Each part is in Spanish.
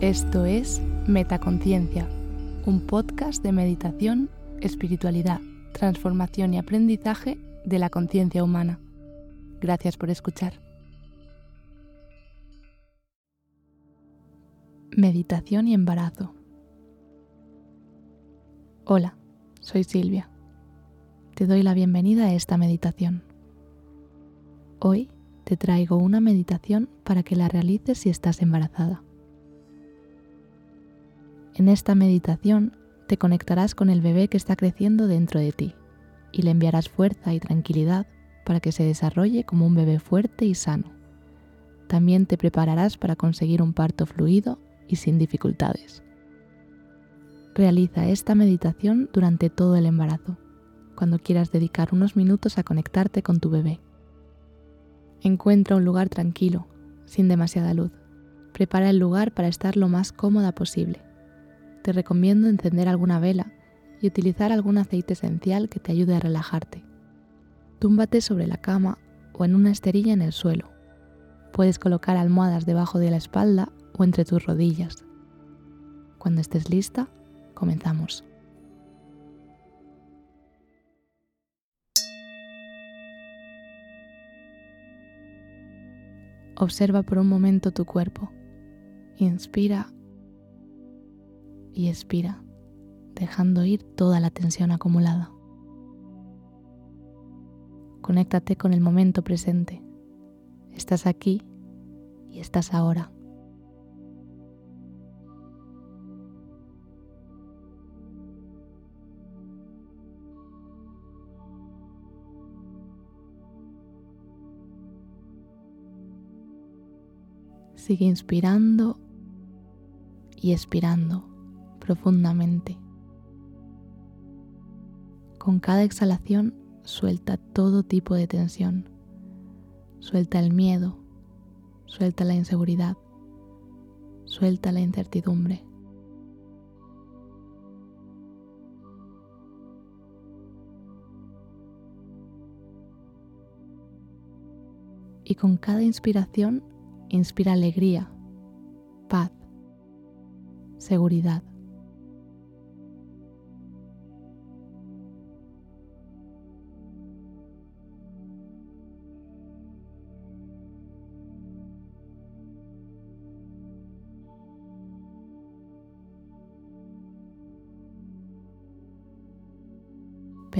Esto es Metaconciencia, un podcast de meditación, espiritualidad, transformación y aprendizaje de la conciencia humana. Gracias por escuchar. Meditación y embarazo. Hola, soy Silvia. Te doy la bienvenida a esta meditación. Hoy te traigo una meditación para que la realices si estás embarazada. En esta meditación te conectarás con el bebé que está creciendo dentro de ti y le enviarás fuerza y tranquilidad para que se desarrolle como un bebé fuerte y sano. También te prepararás para conseguir un parto fluido y sin dificultades. Realiza esta meditación durante todo el embarazo, cuando quieras dedicar unos minutos a conectarte con tu bebé. Encuentra un lugar tranquilo, sin demasiada luz. Prepara el lugar para estar lo más cómoda posible te recomiendo encender alguna vela y utilizar algún aceite esencial que te ayude a relajarte. Túmbate sobre la cama o en una esterilla en el suelo. Puedes colocar almohadas debajo de la espalda o entre tus rodillas. Cuando estés lista, comenzamos. Observa por un momento tu cuerpo. Inspira y expira, dejando ir toda la tensión acumulada. Conéctate con el momento presente. Estás aquí y estás ahora. Sigue inspirando y expirando profundamente. Con cada exhalación suelta todo tipo de tensión. Suelta el miedo, suelta la inseguridad, suelta la incertidumbre. Y con cada inspiración inspira alegría, paz, seguridad.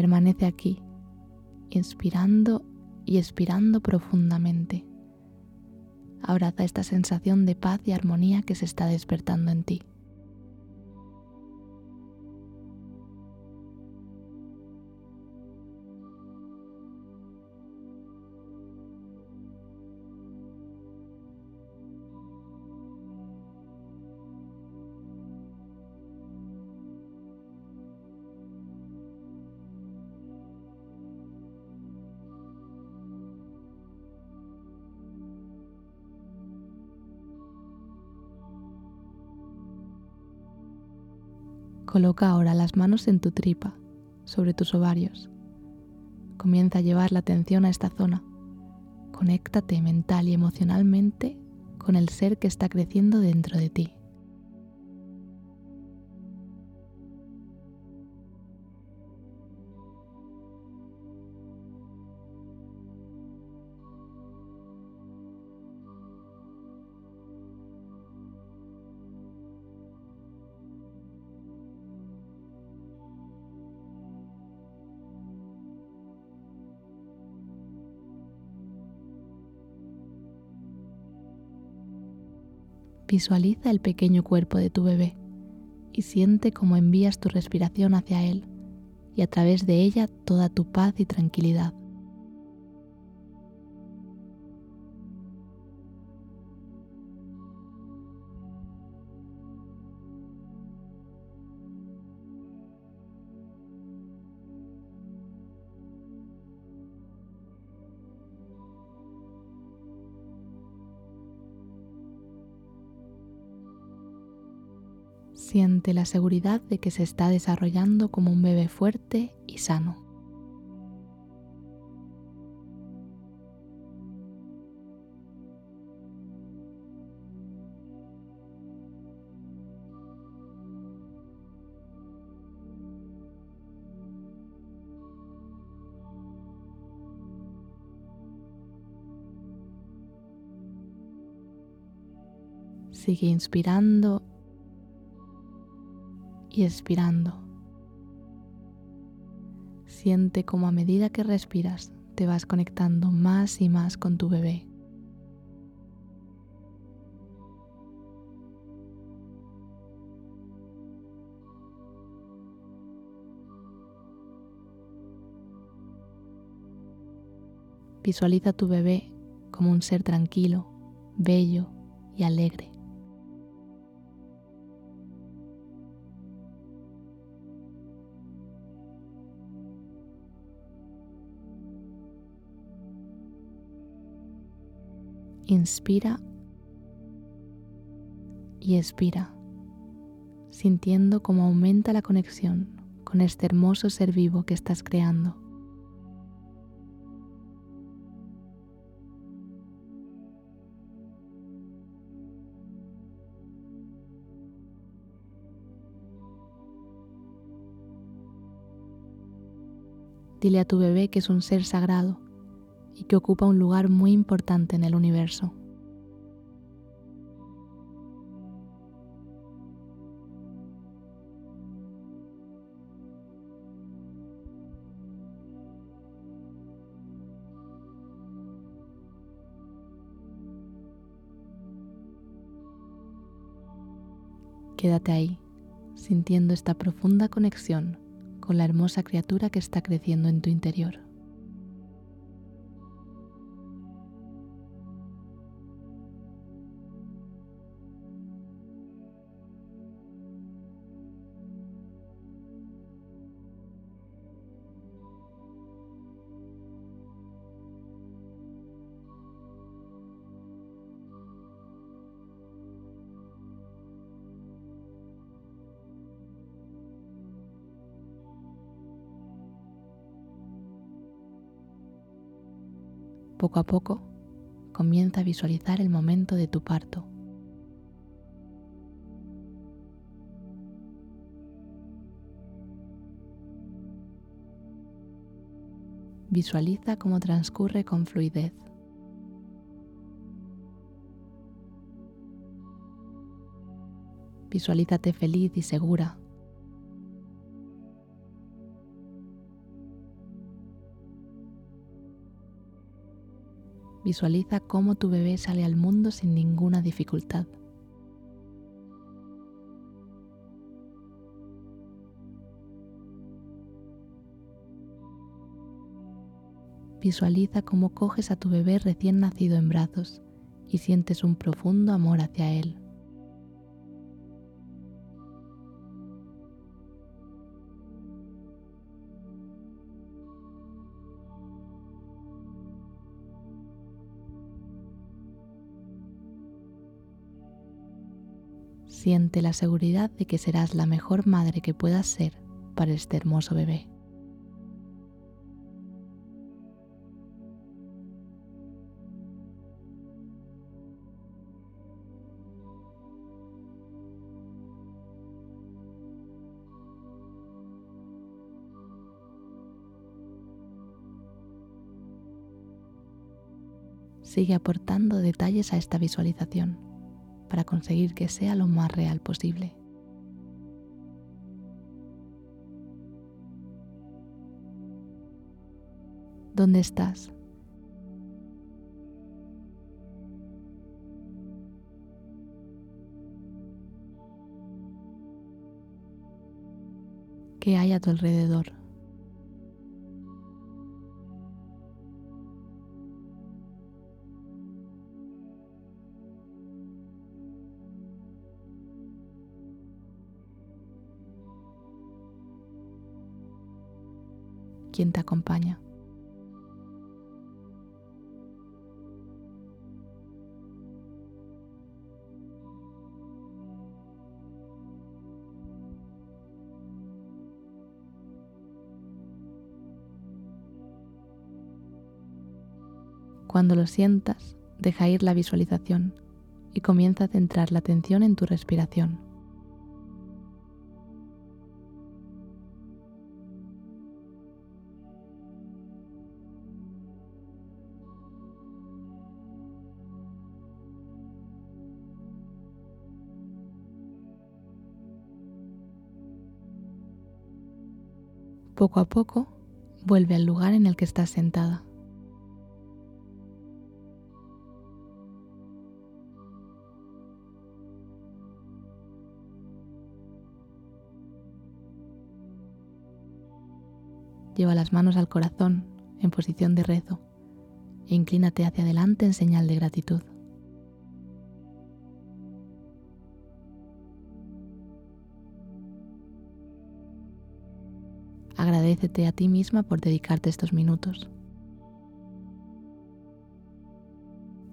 Permanece aquí, inspirando y expirando profundamente. Abraza esta sensación de paz y armonía que se está despertando en ti. Coloca ahora las manos en tu tripa, sobre tus ovarios. Comienza a llevar la atención a esta zona. Conéctate mental y emocionalmente con el ser que está creciendo dentro de ti. Visualiza el pequeño cuerpo de tu bebé y siente cómo envías tu respiración hacia él y a través de ella toda tu paz y tranquilidad. siente la seguridad de que se está desarrollando como un bebé fuerte y sano. Sigue inspirando y expirando. Siente como a medida que respiras te vas conectando más y más con tu bebé. Visualiza a tu bebé como un ser tranquilo, bello y alegre. Inspira y expira, sintiendo cómo aumenta la conexión con este hermoso ser vivo que estás creando. Dile a tu bebé que es un ser sagrado y que ocupa un lugar muy importante en el universo. Quédate ahí, sintiendo esta profunda conexión con la hermosa criatura que está creciendo en tu interior. Poco a poco, comienza a visualizar el momento de tu parto. Visualiza cómo transcurre con fluidez. Visualízate feliz y segura Visualiza cómo tu bebé sale al mundo sin ninguna dificultad. Visualiza cómo coges a tu bebé recién nacido en brazos y sientes un profundo amor hacia él. Siente la seguridad de que serás la mejor madre que puedas ser para este hermoso bebé. Sigue aportando detalles a esta visualización para conseguir que sea lo más real posible. ¿Dónde estás? ¿Qué hay a tu alrededor? Quien te acompaña. Cuando lo sientas, deja ir la visualización y comienza a centrar la atención en tu respiración. Poco a poco, vuelve al lugar en el que estás sentada. Lleva las manos al corazón en posición de rezo e inclínate hacia adelante en señal de gratitud. Agradecete a ti misma por dedicarte estos minutos.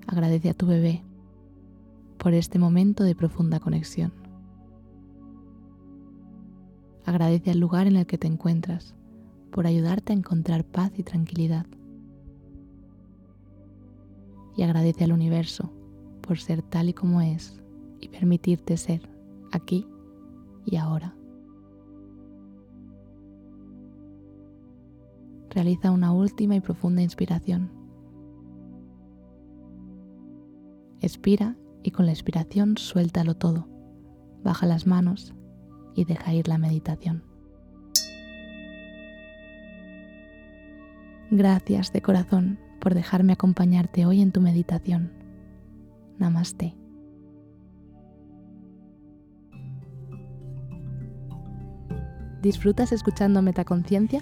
Agradece a tu bebé por este momento de profunda conexión. Agradece al lugar en el que te encuentras por ayudarte a encontrar paz y tranquilidad. Y agradece al universo por ser tal y como es y permitirte ser aquí y ahora. Realiza una última y profunda inspiración. Expira y con la expiración suéltalo todo. Baja las manos y deja ir la meditación. Gracias de corazón por dejarme acompañarte hoy en tu meditación. Namaste. ¿Disfrutas escuchando Metaconciencia?